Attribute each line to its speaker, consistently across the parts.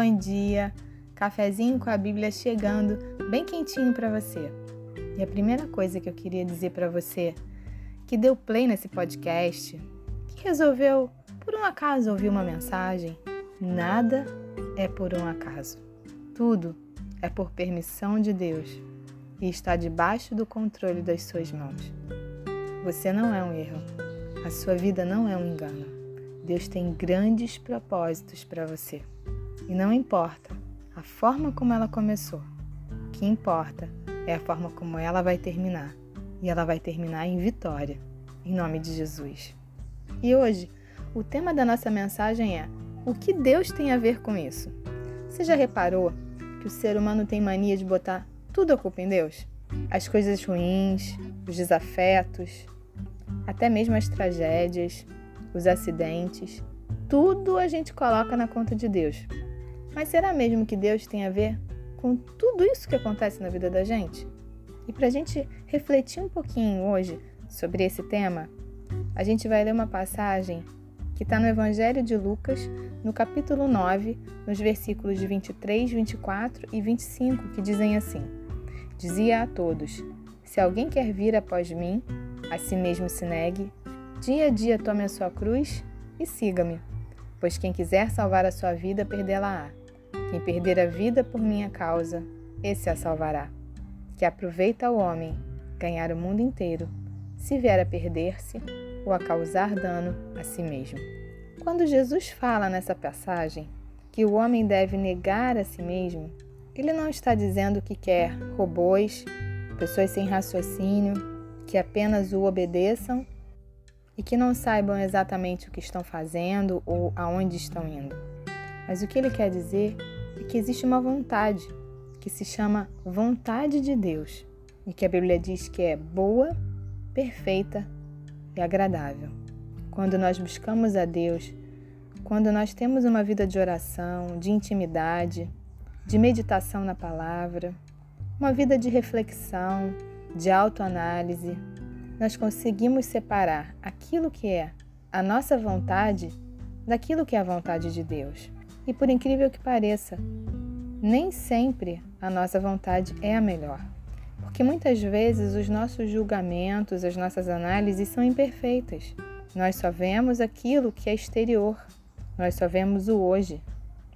Speaker 1: Bom dia, cafezinho com a Bíblia chegando, bem quentinho para você. E a primeira coisa que eu queria dizer para você que deu play nesse podcast, que resolveu por um acaso ouvir uma mensagem, nada é por um acaso. Tudo é por permissão de Deus e está debaixo do controle das suas mãos. Você não é um erro. A sua vida não é um engano. Deus tem grandes propósitos para você. E não importa a forma como ela começou. O que importa é a forma como ela vai terminar. E ela vai terminar em vitória, em nome de Jesus. E hoje, o tema da nossa mensagem é: o que Deus tem a ver com isso? Você já reparou que o ser humano tem mania de botar tudo a culpa em Deus? As coisas ruins, os desafetos, até mesmo as tragédias, os acidentes, tudo a gente coloca na conta de Deus. Mas será mesmo que Deus tem a ver com tudo isso que acontece na vida da gente? E para a gente refletir um pouquinho hoje sobre esse tema, a gente vai ler uma passagem que está no Evangelho de Lucas, no capítulo 9, nos versículos de 23, 24 e 25, que dizem assim: Dizia a todos: Se alguém quer vir após mim, a si mesmo se negue, dia a dia tome a sua cruz e siga-me. Pois quem quiser salvar a sua vida, perdê-la-á. Quem perder a vida por minha causa, esse a salvará. Que aproveita o homem ganhar o mundo inteiro, se vier a perder-se ou a causar dano a si mesmo. Quando Jesus fala nessa passagem que o homem deve negar a si mesmo, ele não está dizendo que quer robôs, pessoas sem raciocínio, que apenas o obedeçam e que não saibam exatamente o que estão fazendo ou aonde estão indo. Mas o que ele quer dizer é que existe uma vontade que se chama vontade de Deus e que a Bíblia diz que é boa, perfeita e agradável. Quando nós buscamos a Deus, quando nós temos uma vida de oração, de intimidade, de meditação na palavra, uma vida de reflexão, de autoanálise, nós conseguimos separar aquilo que é a nossa vontade daquilo que é a vontade de Deus. E por incrível que pareça, nem sempre a nossa vontade é a melhor. Porque muitas vezes os nossos julgamentos, as nossas análises são imperfeitas. Nós só vemos aquilo que é exterior. Nós só vemos o hoje,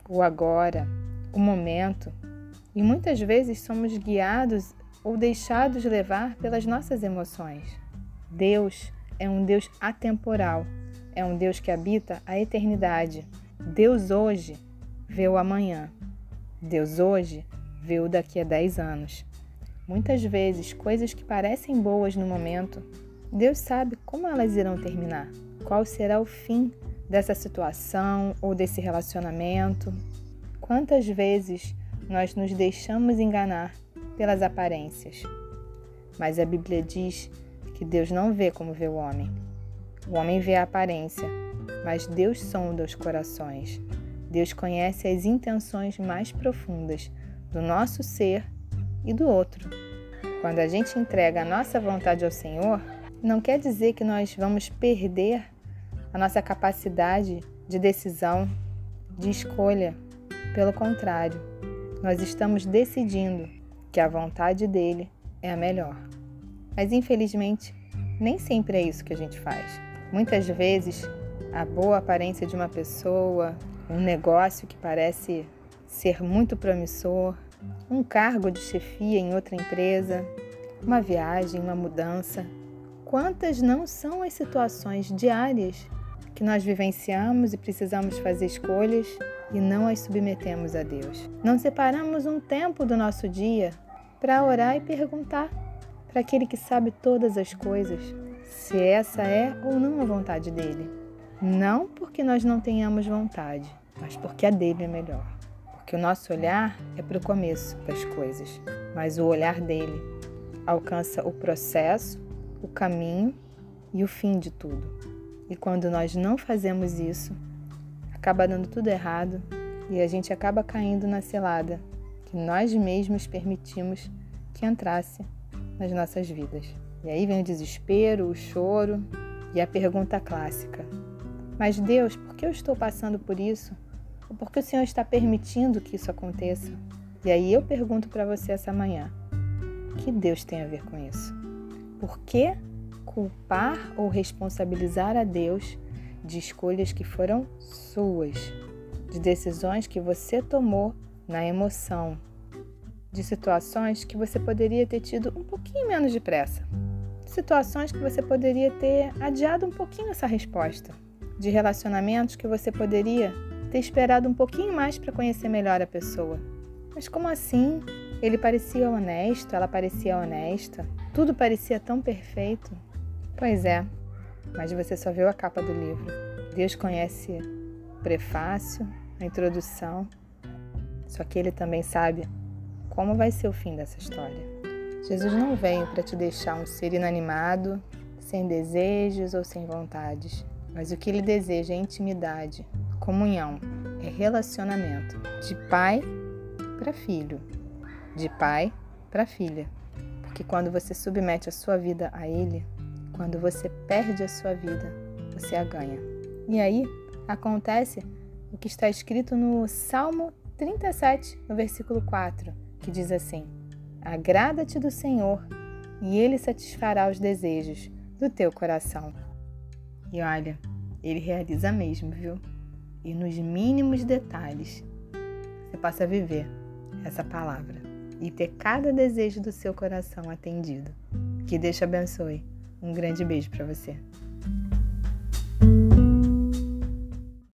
Speaker 1: o agora, o momento. E muitas vezes somos guiados ou deixados levar pelas nossas emoções. Deus é um Deus atemporal, é um Deus que habita a eternidade. Deus hoje vê o amanhã. Deus hoje vê o daqui a 10 anos. Muitas vezes, coisas que parecem boas no momento, Deus sabe como elas irão terminar, qual será o fim dessa situação ou desse relacionamento. Quantas vezes nós nos deixamos enganar pelas aparências. Mas a Bíblia diz que Deus não vê como vê o homem. O homem vê a aparência, mas Deus sonda os corações. Deus conhece as intenções mais profundas do nosso ser e do outro. Quando a gente entrega a nossa vontade ao Senhor, não quer dizer que nós vamos perder a nossa capacidade de decisão, de escolha. Pelo contrário, nós estamos decidindo que a vontade dele é a melhor. Mas infelizmente, nem sempre é isso que a gente faz. Muitas vezes, a boa aparência de uma pessoa, um negócio que parece ser muito promissor, um cargo de chefia em outra empresa, uma viagem, uma mudança. Quantas não são as situações diárias que nós vivenciamos e precisamos fazer escolhas e não as submetemos a Deus? Não separamos um tempo do nosso dia para orar e perguntar para aquele que sabe todas as coisas se essa é ou não a vontade dele. Não porque nós não tenhamos vontade, mas porque a dele é melhor. Porque o nosso olhar é para o começo das coisas, mas o olhar dele alcança o processo, o caminho e o fim de tudo. E quando nós não fazemos isso, acaba dando tudo errado e a gente acaba caindo na selada que nós mesmos permitimos que entrasse nas nossas vidas. E aí vem o desespero, o choro e a pergunta clássica: Mas Deus, por que eu estou passando por isso? Ou porque o Senhor está permitindo que isso aconteça? E aí eu pergunto para você essa manhã: que Deus tem a ver com isso? Por que culpar ou responsabilizar a Deus de escolhas que foram suas, de decisões que você tomou na emoção, de situações que você poderia ter tido um pouquinho menos de pressa, situações que você poderia ter adiado um pouquinho essa resposta, de relacionamentos que você poderia ter esperado um pouquinho mais para conhecer melhor a pessoa. Mas como assim? Ele parecia honesto, ela parecia honesta, tudo parecia tão perfeito. Pois é, mas você só viu a capa do livro. Deus conhece o prefácio, a introdução, só que ele também sabe como vai ser o fim dessa história. Jesus não veio para te deixar um ser inanimado, sem desejos ou sem vontades, mas o que ele deseja é intimidade, comunhão, é relacionamento de pai para filho, de pai para filha. Porque quando você submete a sua vida a ele, quando você perde a sua vida, você a ganha. E aí acontece o que está escrito no Salmo 37, no versículo 4 que diz assim: Agrada-te do Senhor, e Ele satisfará os desejos do teu coração. E olha, Ele realiza mesmo, viu? E nos mínimos detalhes, você passa a viver essa palavra e ter cada desejo do seu coração atendido. Que Deus te abençoe. Um grande beijo para você.